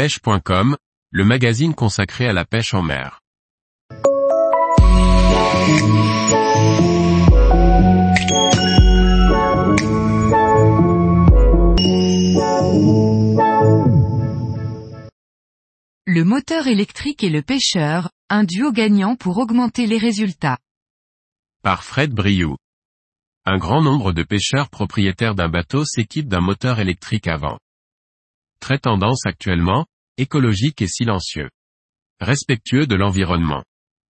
pêche.com, le magazine consacré à la pêche en mer. Le moteur électrique et le pêcheur, un duo gagnant pour augmenter les résultats. Par Fred Briou. Un grand nombre de pêcheurs propriétaires d'un bateau s'équipent d'un moteur électrique à vent. Très tendance actuellement, écologique et silencieux. Respectueux de l'environnement.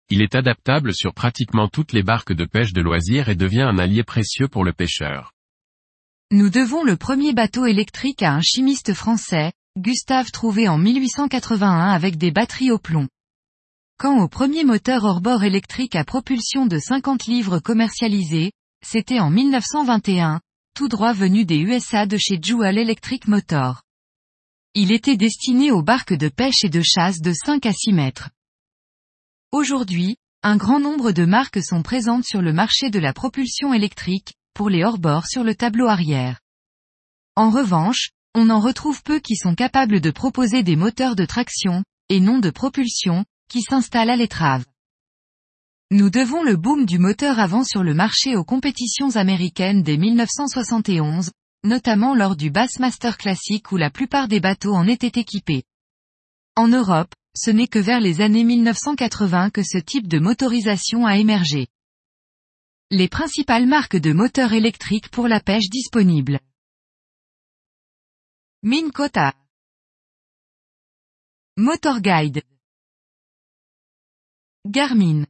Il est adaptable sur pratiquement toutes les barques de pêche de loisirs et devient un allié précieux pour le pêcheur. Nous devons le premier bateau électrique à un chimiste français, Gustave trouvé en 1881 avec des batteries au plomb. Quant au premier moteur hors-bord électrique à propulsion de 50 livres commercialisé, c'était en 1921, tout droit venu des USA de chez Jewel Electric Motor. Il était destiné aux barques de pêche et de chasse de 5 à 6 mètres. Aujourd'hui, un grand nombre de marques sont présentes sur le marché de la propulsion électrique, pour les hors-bords sur le tableau arrière. En revanche, on en retrouve peu qui sont capables de proposer des moteurs de traction, et non de propulsion, qui s'installent à l'étrave. Nous devons le boom du moteur avant sur le marché aux compétitions américaines dès 1971, notamment lors du Bassmaster Classic où la plupart des bateaux en étaient équipés. En Europe, ce n'est que vers les années 1980 que ce type de motorisation a émergé. Les principales marques de moteurs électriques pour la pêche disponibles. Minn Kota. Motor Guide. Garmin.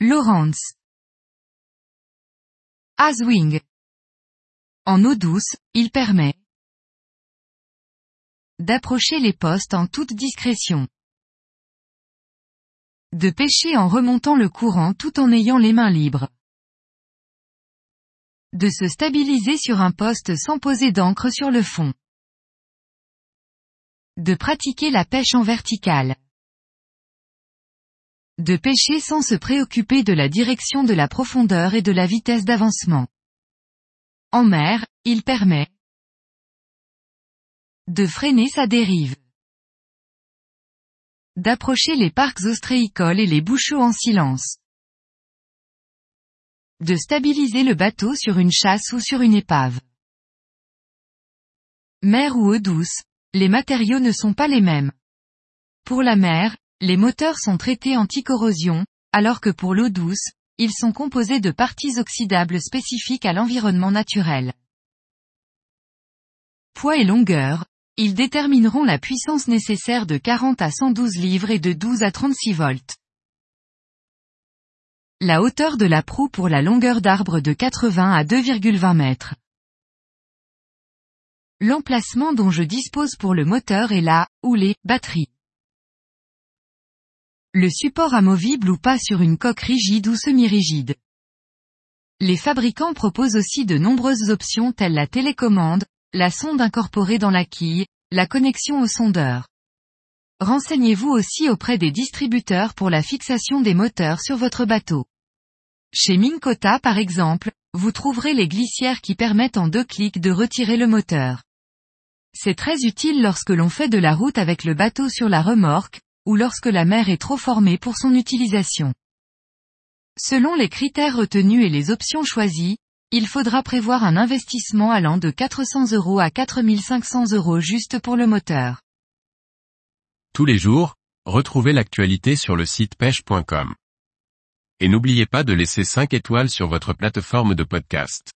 Lawrence. Aswing. En eau douce, il permet d'approcher les postes en toute discrétion. De pêcher en remontant le courant tout en ayant les mains libres. De se stabiliser sur un poste sans poser d'encre sur le fond. De pratiquer la pêche en verticale. De pêcher sans se préoccuper de la direction de la profondeur et de la vitesse d'avancement. En mer, il permet de freiner sa dérive, d'approcher les parcs ostréicoles et les bouchots en silence, de stabiliser le bateau sur une chasse ou sur une épave. Mer ou eau douce, les matériaux ne sont pas les mêmes. Pour la mer, les moteurs sont traités anti-corrosion, alors que pour l'eau douce, ils sont composés de parties oxydables spécifiques à l'environnement naturel. Poids et longueur, ils détermineront la puissance nécessaire de 40 à 112 livres et de 12 à 36 volts. La hauteur de la proue pour la longueur d'arbre de 80 à 2,20 mètres. L'emplacement dont je dispose pour le moteur est la, ou les, batteries. Le support amovible ou pas sur une coque rigide ou semi-rigide. Les fabricants proposent aussi de nombreuses options telles la télécommande, la sonde incorporée dans la quille, la connexion au sondeur. Renseignez-vous aussi auprès des distributeurs pour la fixation des moteurs sur votre bateau. Chez Minkota par exemple, vous trouverez les glissières qui permettent en deux clics de retirer le moteur. C'est très utile lorsque l'on fait de la route avec le bateau sur la remorque, ou lorsque la mer est trop formée pour son utilisation. Selon les critères retenus et les options choisies, il faudra prévoir un investissement allant de 400 euros à 4500 euros juste pour le moteur. Tous les jours, retrouvez l'actualité sur le site pêche.com. Et n'oubliez pas de laisser 5 étoiles sur votre plateforme de podcast.